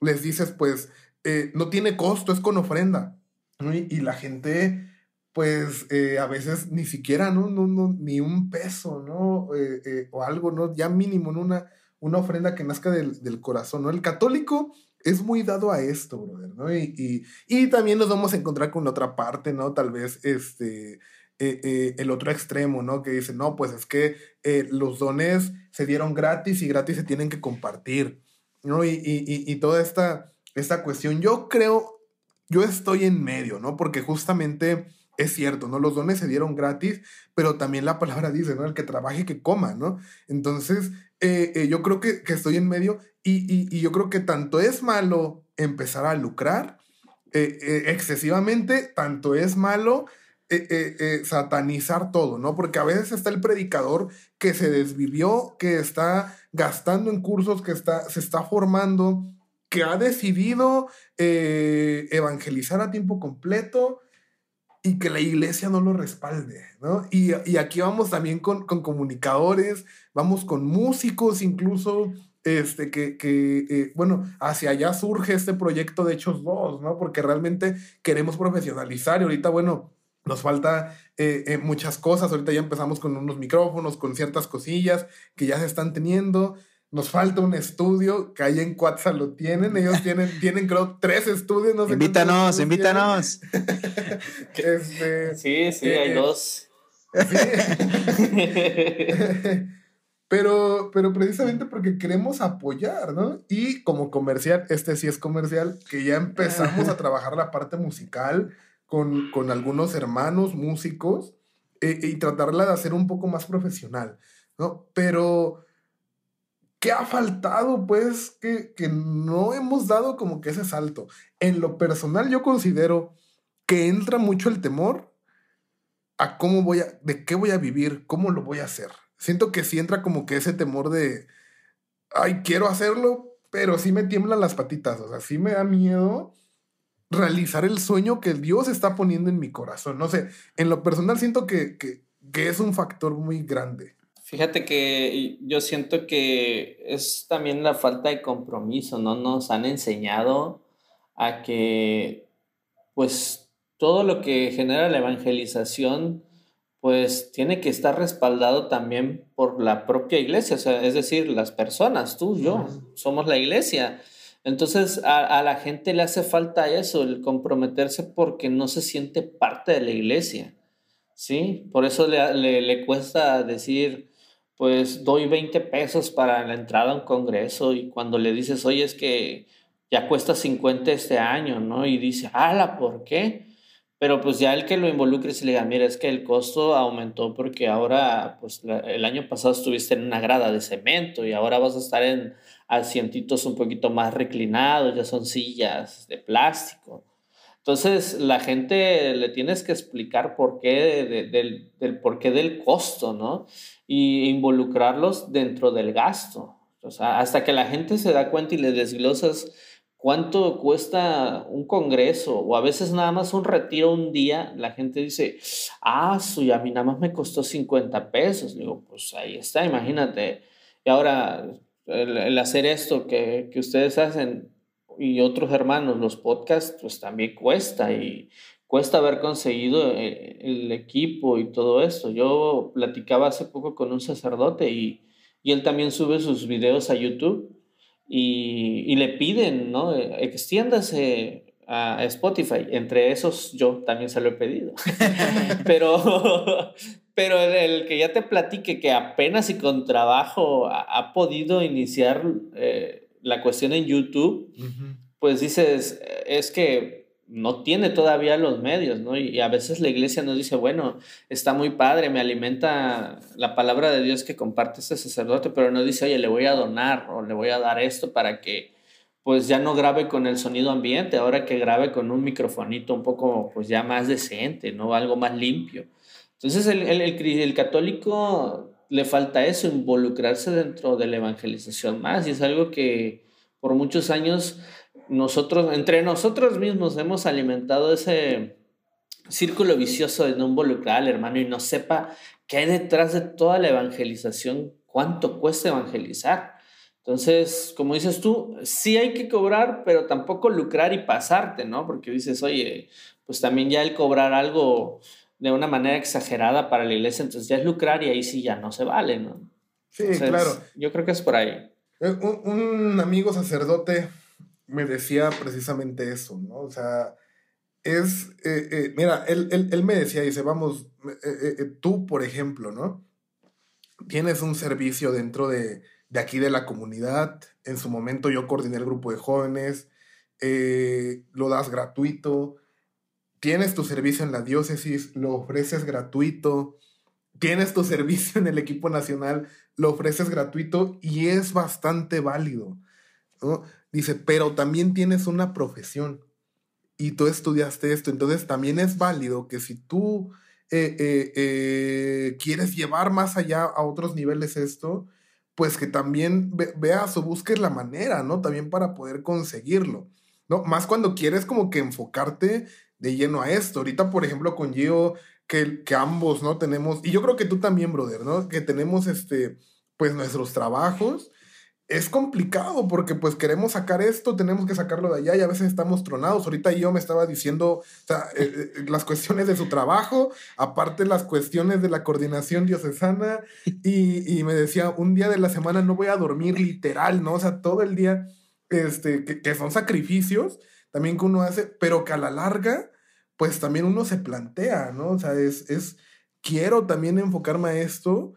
les dices, pues, eh, no tiene costo, es con ofrenda, ¿no? Y, la gente, pues, eh, a veces ni siquiera, ¿no? no, no ni un peso, ¿no? Eh, o algo, ¿no? Ya mínimo, ¿no? Una una ofrenda que nazca del, corazón, ¿no? El católico es muy dado a esto, brother, ¿no? Y, y, también nos vamos a encontrar con otra parte, ¿no? Tal vez este, eh, eh, el otro extremo, ¿no? Que dice, no, pues es que eh, los dones se dieron gratis y gratis se tienen que compartir, ¿no? Y, y, toda esta, esta cuestión, yo creo, yo estoy en medio, ¿no? Porque justamente es cierto, ¿no? Los dones se dieron gratis, pero también la palabra dice, ¿no? El que trabaje, que coma, ¿no? Entonces, eh, eh, yo creo que, estoy en medio y, yo creo que tanto es malo empezar a lucrar eh, excesivamente, tanto es malo satanizar todo, ¿no? Porque a veces está el predicador que se desvivió, que está gastando en cursos, que está, se está formando, que ha decidido evangelizar a tiempo completo y que la iglesia no lo respalde, ¿no? Y, aquí vamos también con, comunicadores, vamos con músicos incluso, este, que, eh, bueno, hacia allá surge este proyecto de Hechos 2, ¿no? Porque realmente queremos profesionalizar y ahorita, bueno, nos falta eh, eh, muchas cosas, ahorita ya empezamos con unos micrófonos, con ciertas cosillas que ya se están teniendo, nos falta un estudio, que ahí en Cuatza lo tienen. Ellos tienen, tienen creo, tres estudios. No invítanos, invítanos. Este, sí, sí, hay eh, dos. pero, pero precisamente porque queremos apoyar, ¿no? Y como comercial, este sí es comercial, que ya empezamos a trabajar la parte musical con, con algunos hermanos músicos eh, y tratarla de hacer un poco más profesional, ¿no? Pero ¿Qué ha faltado? Pues que, no hemos dado como que ese salto. En lo personal yo considero que entra mucho el temor a cómo voy a, de qué voy a vivir, cómo lo voy a hacer. Siento que sí entra como que ese temor de, ay, quiero hacerlo, pero sí me tiemblan las patitas, o sea, sí me da miedo realizar el sueño que Dios está poniendo en mi corazón. No sé, en lo personal siento que, que, que es un factor muy grande. Fíjate que yo siento que es también la falta de compromiso, ¿no? Nos han enseñado a que, pues, todo lo que genera la evangelización, pues, tiene que estar respaldado también por la propia iglesia, o sea, es decir, las personas, tú, yo, somos la iglesia. Entonces, a, la gente le hace falta eso, el comprometerse porque no se siente parte de la iglesia, ¿sí? Por eso le, le, le cuesta decir, pues doy 20 pesos para la entrada a un congreso y cuando le dices, oye, es que ya cuesta 50 este año, ¿no? Y dice, ala, ¿por qué? Pero pues ya el que lo involucre se le diga, mira, es que el costo aumentó porque ahora, pues el año pasado estuviste en una grada de cemento y ahora vas a estar en asientitos un poquito más reclinados, ya son sillas de plástico. Entonces, la gente le tienes que explicar por qué, del, por qué del costo, ¿no? Y involucrarlos dentro del gasto. O sea, hasta que la gente se da cuenta y le desglosas cuánto cuesta un congreso o a veces nada más un retiro un día, la gente dice, ah, su, a mí nada más me costó 50 pesos. Digo, pues ahí está, imagínate. Y ahora, el, el hacer esto que, que ustedes hacen, y otros hermanos, los podcasts, pues también cuesta y cuesta haber conseguido eh, el, equipo y todo esto. Yo platicaba hace poco con un sacerdote y, y él también sube sus videos a YouTube y, y le piden, ¿no? Extiéndase a Spotify. Entre esos yo también se lo he pedido. pero pero el, que ya te platique que apenas y con trabajo ha, podido iniciar... Eh, la cuestión en YouTube, pues dices, es que no tiene todavía los medios, ¿no? Y, a veces la iglesia nos dice, bueno, está muy padre, me alimenta la palabra de Dios que comparte este sacerdote, pero no dice, oye, le voy a donar o le voy a dar esto para que pues ya no grabe con el sonido ambiente, ahora que grabe con un microfonito un poco pues ya más decente, ¿no? Algo más limpio. Entonces el, el, el católico le falta eso, involucrarse dentro de la evangelización más. Y es algo que por muchos años nosotros, entre nosotros mismos, hemos alimentado ese círculo vicioso de no involucrar al hermano y no sepa qué hay detrás de toda la evangelización, cuánto cuesta evangelizar. Entonces, como dices tú, sí hay que cobrar, pero tampoco lucrar y pasarte, ¿no? Porque dices, oye, pues también ya el cobrar algo de una manera exagerada para la iglesia, entonces ya es lucrar y ahí sí ya no se vale, ¿no? Sí, claro. Yo creo que es por ahí. Eh, un, amigo sacerdote me decía precisamente eso, ¿no? O sea, es, eh, eh, mira, él, él, me decía, dice, vamos, tú, por ejemplo, ¿no? Tienes un servicio dentro de, de, aquí de la comunidad, en su momento yo coordiné el grupo de jóvenes, lo das gratuito, tienes tu servicio en la diócesis, lo ofreces gratuito, tienes tu servicio en el equipo nacional, lo ofreces gratuito y es bastante válido. Dice, pero también tienes una profesión y tú estudiaste esto, entonces también es válido que si tú eh, eh, eh, quieres llevar más allá a otros niveles esto, pues que también veas o busques la manera, ¿no? También para poder conseguirlo, ¿no? Más cuando quieres como que enfocarte de lleno a esto. Ahorita, por ejemplo, con Gio, que, que ambos, ¿no? Tenemos, y yo creo que tú también, brother, ¿no? Que tenemos, este, pues nuestros trabajos. Es complicado porque pues queremos sacar esto, tenemos que sacarlo de allá y a veces estamos tronados. Ahorita yo me estaba diciendo o sea, eh, eh, las cuestiones de su trabajo, aparte las cuestiones de la coordinación diocesana y, y, me decía, un día de la semana no voy a dormir literal, ¿no? O sea, todo el día, este, que, que son sacrificios también que uno hace, pero que a la larga pues también uno se plantea, ¿no? O sea, es, es quiero también enfocarme a esto,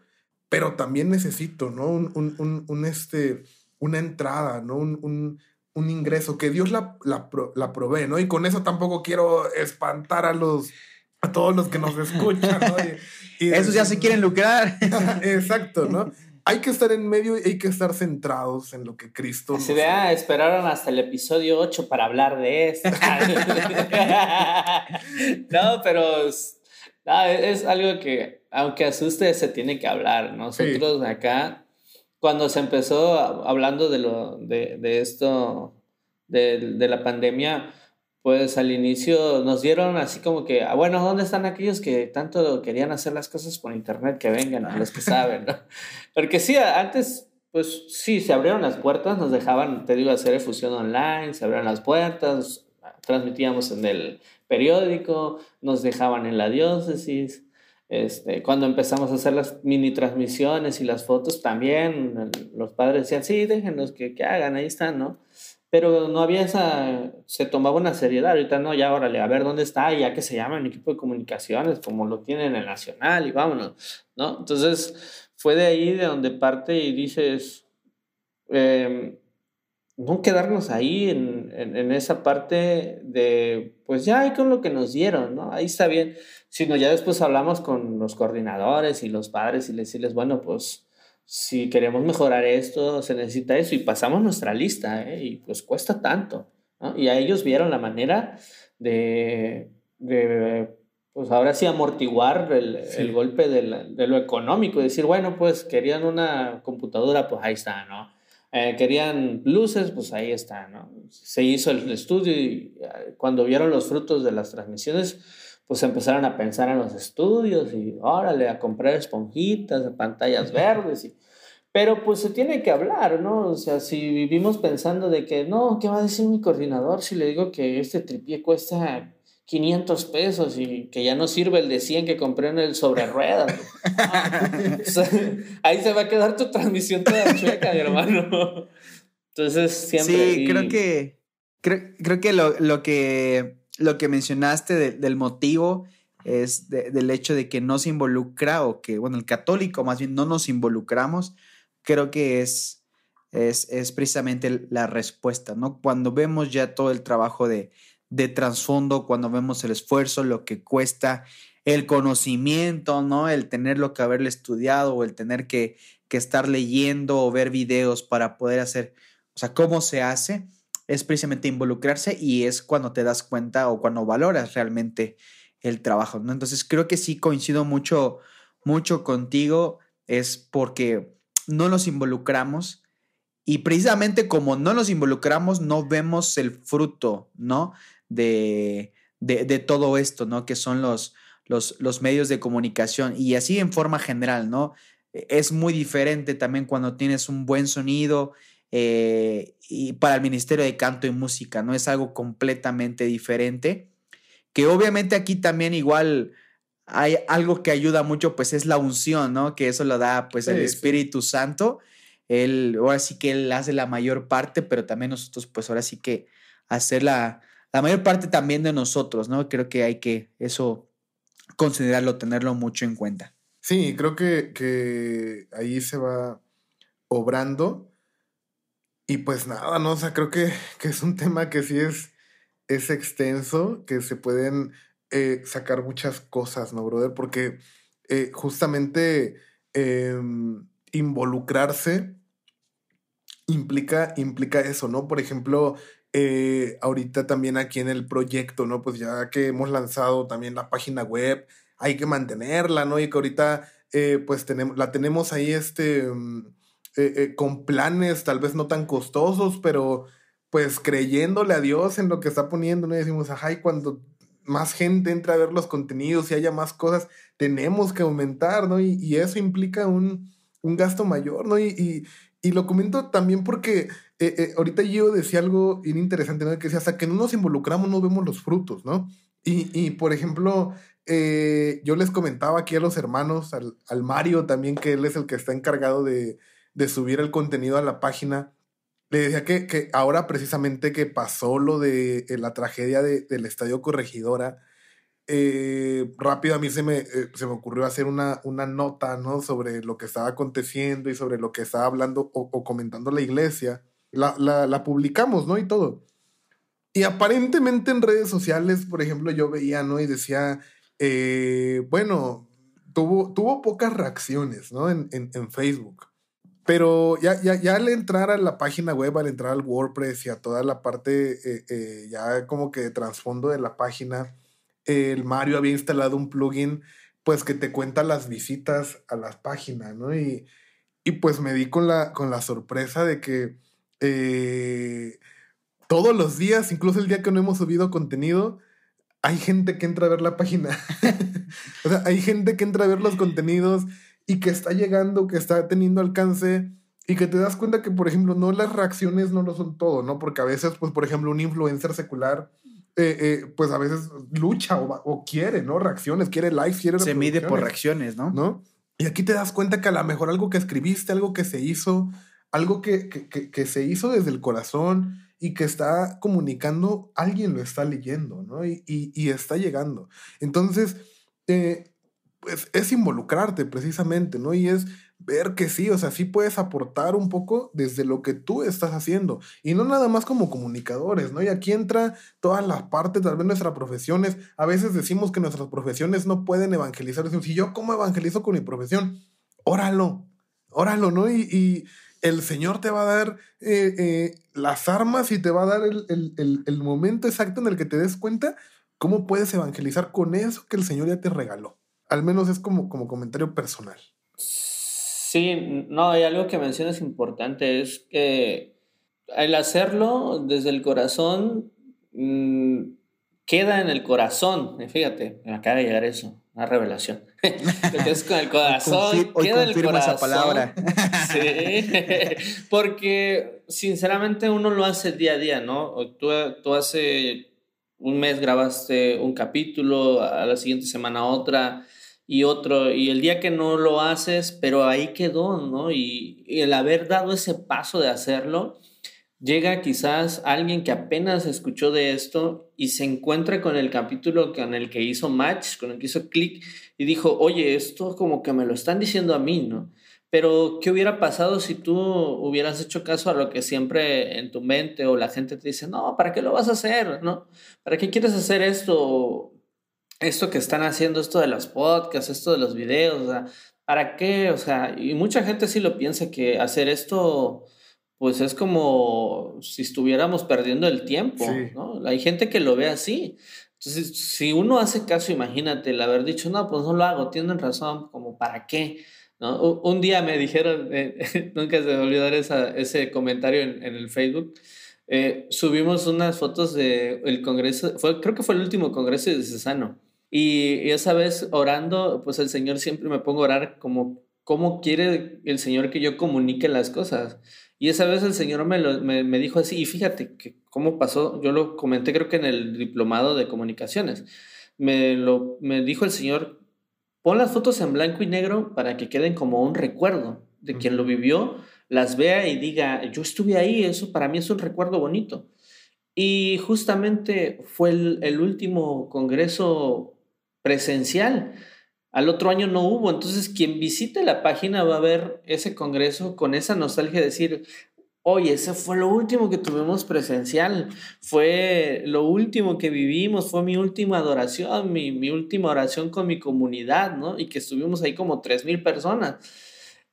pero también necesito, ¿no? Un, un, un, este, una entrada, ¿no? Un, un ingreso, que Dios la, la, la, provee, ¿no? Y con eso tampoco quiero espantar a los, a todos los que nos escuchan, ¿no? Y, Esos ya se quieren lucrar. Exacto, ¿no? Hay que estar en medio y hay que estar centrados en lo que Cristo Se vea, esperaron hasta el episodio 8 para hablar de esto. no, pero es, es, algo que, aunque asuste, se tiene que hablar. Nosotros acá, cuando se empezó hablando de, lo, de, de esto, de, de la pandemia, pues al inicio nos dieron así como que, ah, bueno, ¿dónde están aquellos que tanto querían hacer las cosas por internet que vengan, a los que saben, ¿no? Porque sí, antes, pues sí, se abrieron las puertas, nos dejaban, te digo, hacer difusión online, se abrieron las puertas, transmitíamos en el periódico, nos dejaban en la diócesis. Este, cuando empezamos a hacer las mini transmisiones y las fotos, también los padres decían, sí, déjenos que, que hagan, ahí están, ¿no? pero no había esa, se tomaba una seriedad, ahorita no, ya órale, a ver dónde está, ya que se llama en equipo de comunicaciones, como lo tienen en el Nacional, y vámonos, ¿no? Entonces, fue de ahí de donde parte y dices, em, no quedarnos ahí en, en, esa parte de, pues ya hay con lo que nos dieron, ¿no? Ahí está bien, sino ya después hablamos con los coordinadores y los padres y decirles, bueno, pues si queremos mejorar esto, se necesita eso y pasamos nuestra lista, ¿eh? y pues cuesta tanto. ¿no? Y a ellos vieron la manera de, de pues ahora sí amortiguar el, el golpe de, de, lo económico, decir, bueno, pues querían una computadora, pues ahí está, ¿no? Eh, querían luces, pues ahí está, ¿no? Se hizo el estudio y eh, cuando vieron los frutos de las transmisiones, pues empezaron a pensar en los estudios y órale, a comprar esponjitas, pantallas verdes. Y, pero pues se tiene que hablar, ¿no? O sea, si vivimos pensando de que, no, ¿qué va a decir mi coordinador si le digo que este tripié cuesta 500 pesos y que ya no sirve el de 100 que compré en el sobre ruedas? ahí se va a quedar tu transmisión toda chueca, mi hermano. Entonces, siempre... Sí, creo que, creo, creo que lo, lo que lo que mencionaste del motivo es del hecho de que no se involucra o que, bueno, el católico más bien no nos involucramos, creo que es, es, es precisamente la respuesta, ¿no? Cuando vemos ya todo el trabajo de, de trasfondo, cuando vemos el esfuerzo, lo que cuesta, el conocimiento, ¿no? El tenerlo que haberle estudiado o el tener que, que estar leyendo o ver videos para poder hacer, o sea, cómo se hace es precisamente involucrarse y es cuando te das cuenta o cuando valoras realmente el trabajo, ¿no? Entonces creo que sí coincido mucho, mucho contigo, es porque no nos involucramos y precisamente como no nos involucramos, no vemos el fruto, ¿no? De, de, todo esto, ¿no? Que son los, los, los medios de comunicación y así en forma general, ¿no? Es muy diferente también cuando tienes un buen sonido eh, y para el Ministerio de Canto y Música, ¿no? Es algo completamente diferente, que obviamente aquí también igual hay algo que ayuda mucho, pues es la unción, ¿no? Que eso lo da pues el Espíritu Santo. Él, ahora sí que él hace la mayor parte, pero también nosotros pues ahora sí que hacer la, la mayor parte también de nosotros, ¿no? Creo que hay que eso considerarlo, tenerlo mucho en cuenta. Sí, creo que, que ahí se va obrando y pues nada, ¿no? O sea, creo que, que es un tema que sí es, es extenso, que se pueden eh, sacar muchas cosas, ¿no, brother? Porque eh, justamente em, involucrarse implica, implica eso, ¿no? Por ejemplo, eh, ahorita también aquí en el proyecto, ¿no? Pues ya que hemos lanzado también la página web, hay que mantenerla, ¿no? Y que ahorita, pues tenemos, la tenemos ahí, este mm, eh, eh, con planes tal vez no tan costosos, pero pues creyéndole a Dios en lo que está poniendo, ¿no? Y decimos, ajá, y cuando más gente entra a ver los contenidos y haya más cosas, tenemos que aumentar, ¿no? Y, eso implica un, un, gasto mayor, ¿no? Y, lo comento también porque eh, ahorita yo decía algo bien interesante, ¿no? Que decía, hasta que no nos involucramos no vemos los frutos, ¿no? Y, y por ejemplo, yo les comentaba aquí a los hermanos, al, al Mario también, que él es el que está encargado de, de subir el contenido a la página, le decía que, que ahora precisamente que pasó lo de eh, la tragedia del Estadio Corregidora, eh, rápido a mí se me, eh, se me ocurrió hacer una, una nota, ¿no? Sobre lo que estaba aconteciendo y sobre lo que estaba hablando o, comentando la iglesia. La, la, publicamos, ¿no? Y todo. Y aparentemente en redes sociales, por ejemplo, yo veía, ¿no? Y decía, bueno, tuvo, tuvo pocas reacciones, ¿no? En, en, Facebook. Pero ya, ya, ya al entrar a la página web, al entrar al WordPress y a toda la parte eh, eh, ya como que de trasfondo de la página, el Mario había instalado un plugin pues que te cuenta las visitas a las páginas, ¿no? Y, y pues me di con la, con la sorpresa de que eh, todos los días, incluso el día que no hemos subido contenido, hay gente que entra a ver la página. o sea, hay gente que entra a ver los contenidos y que está llegando, que está teniendo alcance y que te das cuenta que, por ejemplo, no las reacciones no lo son todo, ¿no? Porque a veces, pues, por ejemplo, un influencer secular, eh, eh, pues a veces lucha o, quiere, ¿no? Reacciones, quiere likes, quiere... Se mide por reacciones, ¿no? ¿No? Y aquí te das cuenta que a lo mejor algo que escribiste, algo que se hizo, algo que, que, que, se hizo desde el corazón y que está comunicando, alguien lo está leyendo, ¿no? Y, y, y está llegando. Entonces, eh, pues es involucrarte precisamente, ¿no? Y es ver que sí, o sea, sí puedes aportar un poco desde lo que tú estás haciendo y no nada más como comunicadores, ¿no? Y aquí entra todas las partes, tal vez nuestras profesiones, a veces decimos que nuestras profesiones no pueden evangelizar, si yo cómo evangelizo con mi profesión, óralo, óralo, ¿no? Y, el Señor te va a dar eh, eh, las armas y te va a dar el, el, el momento exacto en el que te des cuenta cómo puedes evangelizar con eso que el Señor ya te regaló. Al menos es como, como comentario personal. Sí, no, hay algo que mencionas importante, es que el hacerlo desde el corazón mm, queda en el corazón. Fíjate, me acaba de llegar eso, una revelación. es con el corazón, queda en el corazón. Esa palabra. sí, porque sinceramente uno lo hace día a día, ¿no? Tú, tú hace un mes grabaste un capítulo, a la siguiente semana otra y otro, y el día que no lo haces, pero ahí quedó, ¿no? Y, el haber dado ese paso de hacerlo, llega quizás alguien que apenas escuchó de esto y se encuentra con el capítulo con el que hizo match, con el que hizo clic y dijo, oye, esto como que me lo están diciendo a mí, ¿no? Pero, ¿qué hubiera pasado si tú hubieras hecho caso a lo que siempre en tu mente o la gente te dice, no, ¿para qué lo vas a hacer? ¿No? ¿Para qué quieres hacer esto? Esto que están haciendo, esto de los podcasts, esto de los videos, o sea, ¿para qué? O sea, y mucha gente sí lo piensa que hacer esto, pues es como si estuviéramos perdiendo el tiempo, ¿no? Hay gente que lo ve así. Entonces, si uno hace caso, imagínate el haber dicho, no, pues no lo hago, tienen razón, como para qué, ¿no? Un día me dijeron, eh, nunca se me olvidar esa, ese comentario en, en el Facebook, eh, subimos unas fotos del el congreso, fue, creo que fue el último congreso de Cesano, y, esa vez orando, pues el Señor siempre me pongo a orar como cómo quiere el Señor que yo comunique las cosas. Y esa vez el Señor me, me, dijo así, y fíjate que cómo pasó, yo lo comenté creo que en el diplomado de comunicaciones, me, lo, me dijo el Señor, pon las fotos en blanco y negro para que queden como un recuerdo de quien lo vivió, las vea y diga, yo estuve ahí, eso para mí es un recuerdo bonito. Y justamente fue el, el último congreso presencial. Al otro año no hubo, entonces quien visite la página va a ver ese congreso con esa nostalgia de decir, oye, ese fue lo último que tuvimos presencial, fue lo último que vivimos, fue mi última adoración, mi, mi última oración con mi comunidad, ¿no? Y que estuvimos ahí como tres mil personas.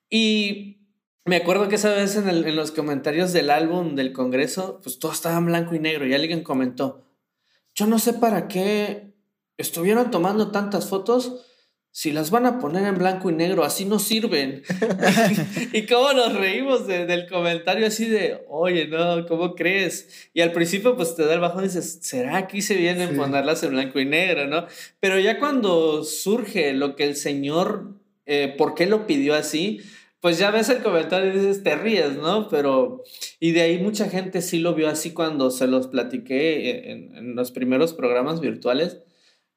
Y me acuerdo que esa vez en, en, los comentarios del álbum del Congreso, pues todo estaba en blanco y negro y alguien comentó, yo no sé para qué estuvieron tomando tantas fotos, si las van a poner en blanco y negro, así no sirven. y cómo nos reímos del comentario así de, oye, no, ¿cómo crees? Y al principio pues te da el bajón y dices, ¿será que se vienen ponerlas en blanco y negro, no? Pero ya cuando surge lo que el Señor, eh, ¿por qué lo pidió así? Pues ya ves el comentario y dices, te ríes, ¿no? Pero, y de ahí mucha gente sí lo vio así cuando se los platiqué en, en los primeros programas virtuales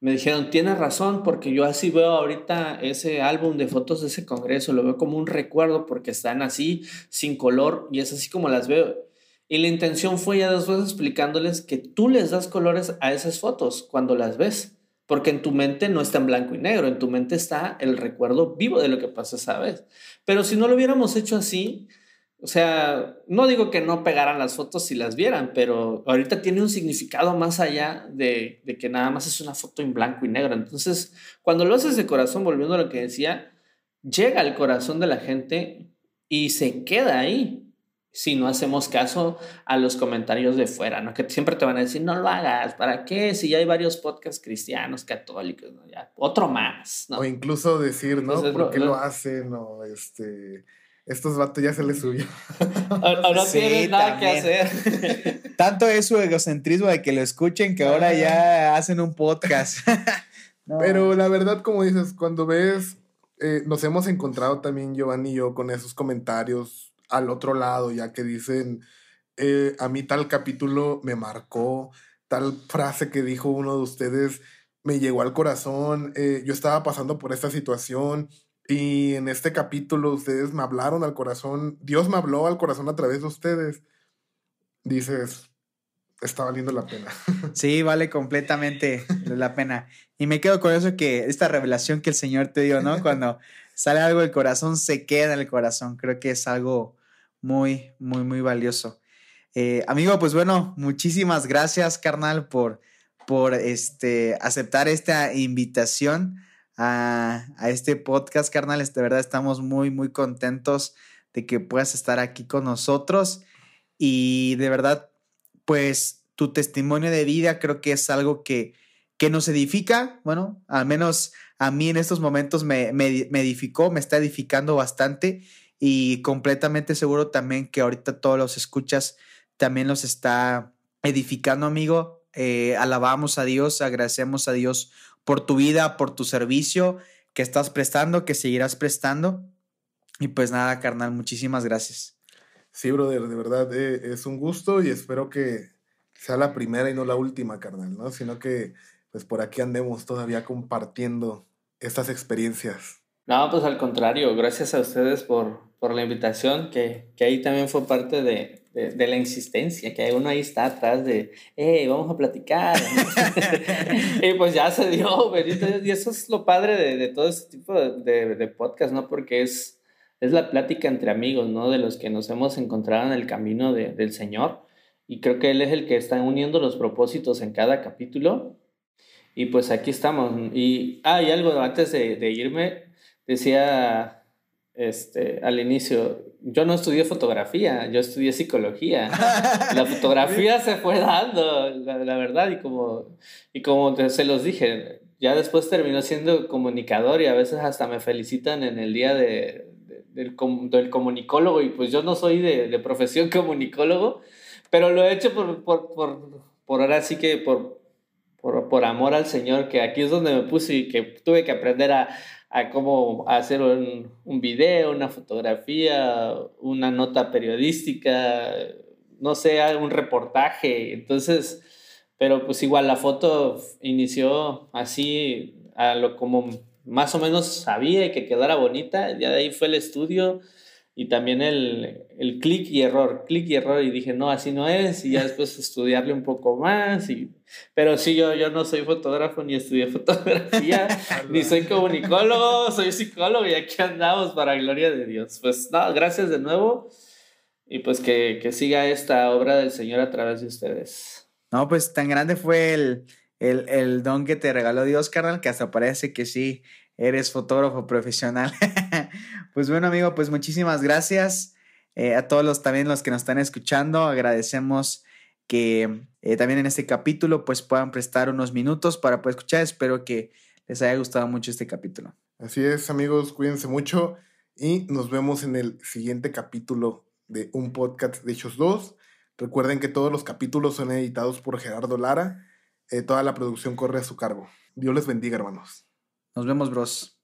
me dijeron, tienes razón, porque yo así veo ahorita ese álbum de fotos de ese congreso, lo veo como un recuerdo porque están así, sin color, y es así como las veo. Y la intención fue ya después explicándoles que tú les das colores a esas fotos cuando las ves, porque en tu mente no está en blanco y negro, en tu mente está el recuerdo vivo de lo que pasó esa vez. Pero si no lo hubiéramos hecho así, o sea, no digo que no pegaran las fotos si las vieran, pero ahorita tiene un significado más allá de, que nada más es una foto en blanco y negro. Entonces, cuando lo haces de corazón, volviendo a lo que decía, llega al corazón de la gente y se queda ahí. si no hacemos caso a los comentarios de fuera, ¿no? Que siempre te van a decir, no lo hagas, ¿para qué? Si ya hay varios podcasts cristianos, católicos, ¿no? ya, otro más, ¿no? O incluso decir, ¿no? ¿Por qué lo, hacen? No, este, estos vatos ya se les subió. o, no tienen nada que hacer. Tanto es su egocentrismo de que lo escuchen que ahora ya hacen un podcast. Pero la verdad, como dices, cuando ves, eh, nos hemos encontrado también Giovanni y yo con esos comentarios al otro lado, ya que dicen, eh, a mí tal capítulo me marcó, tal frase que dijo uno de ustedes me llegó al corazón, eh, yo estaba pasando por esta situación y en este capítulo ustedes me hablaron al corazón, Dios me habló al corazón a través de ustedes. Dices, está valiendo la pena. Sí, vale completamente la pena. Y me quedo con eso que esta revelación que el Señor te dio, ¿no? Cuando sale algo del corazón, se queda en el corazón. Creo que es algo muy, muy, muy valioso. Eh, amigo, pues bueno, muchísimas gracias, carnal, por, por este, aceptar esta invitación a, este podcast, carnal. De verdad estamos muy, muy contentos de que puedas estar aquí con nosotros. Y de verdad, pues tu testimonio de vida creo que es algo que, que nos edifica. Bueno, al menos a mí en estos momentos me, me, me edificó, me está edificando bastante y completamente seguro también que ahorita todos los escuchas también los está edificando, amigo. Eh, alabamos a Dios, agradecemos a Dios por tu vida, por tu servicio que estás prestando, que seguirás prestando. Y pues nada, carnal, muchísimas gracias. Sí, brother, de verdad eh, es un gusto y espero que sea la primera y no la última, carnal, ¿no? Sino que pues por aquí andemos todavía compartiendo estas experiencias. No, pues al contrario, gracias a ustedes por, por la invitación, que, que, ahí también fue parte de, de, la insistencia, que uno ahí está atrás de, hey, vamos a platicar. y pues ya se dio, y eso es lo padre de, de todo este tipo de, de, podcast, ¿no? Porque es, es la plática entre amigos, ¿no? De los que nos hemos encontrado en el camino del Señor. Y creo que Él es el que está uniendo los propósitos en cada capítulo. Y pues aquí estamos. Y, ah, y algo antes de, de irme, decía este, al inicio, yo no estudié fotografía, yo estudié psicología. la fotografía se fue dando, la, verdad, y como, y como se los dije, ya después terminó siendo comunicador y a veces hasta me felicitan en el día de, del, del, comunicólogo y pues yo no soy de, de, profesión comunicólogo, pero lo he hecho por, por, por, por ahora sí que por, por, por amor al Señor, que aquí es donde me puse y que tuve que aprender a, a cómo hacer un, video, una fotografía, una nota periodística, no sé, un reportaje. Entonces, pero pues igual la foto inició así, a lo como más o menos sabía que quedara bonita, ya de ahí fue el estudio y también el, el clic y error, clic y error, y dije, no, así no es, y ya después estudiarle un poco más, y, pero sí, yo, yo no soy fotógrafo, ni estudié fotografía, ni soy comunicólogo, soy psicólogo, y aquí andamos para gloria de Dios. Pues nada, gracias de nuevo, y pues que, que, siga esta obra del Señor a través de ustedes. No, pues tan grande fue el, el, el don que te regaló Dios, carnal, que hasta parece que sí, eres fotógrafo profesional. pues bueno, amigo, pues muchísimas gracias. Eh, a todos los también los que nos están escuchando, agradecemos que eh, también en este capítulo pues puedan prestar unos minutos para poder escuchar. Espero que les haya gustado mucho este capítulo. Así es, amigos, cuídense mucho y nos vemos en el siguiente capítulo de un podcast de Hechos 2. Recuerden que todos los capítulos son editados por Gerardo Lara. Eh, toda la producción corre a su cargo. Dios les bendiga, hermanos. Nos vemos, bros.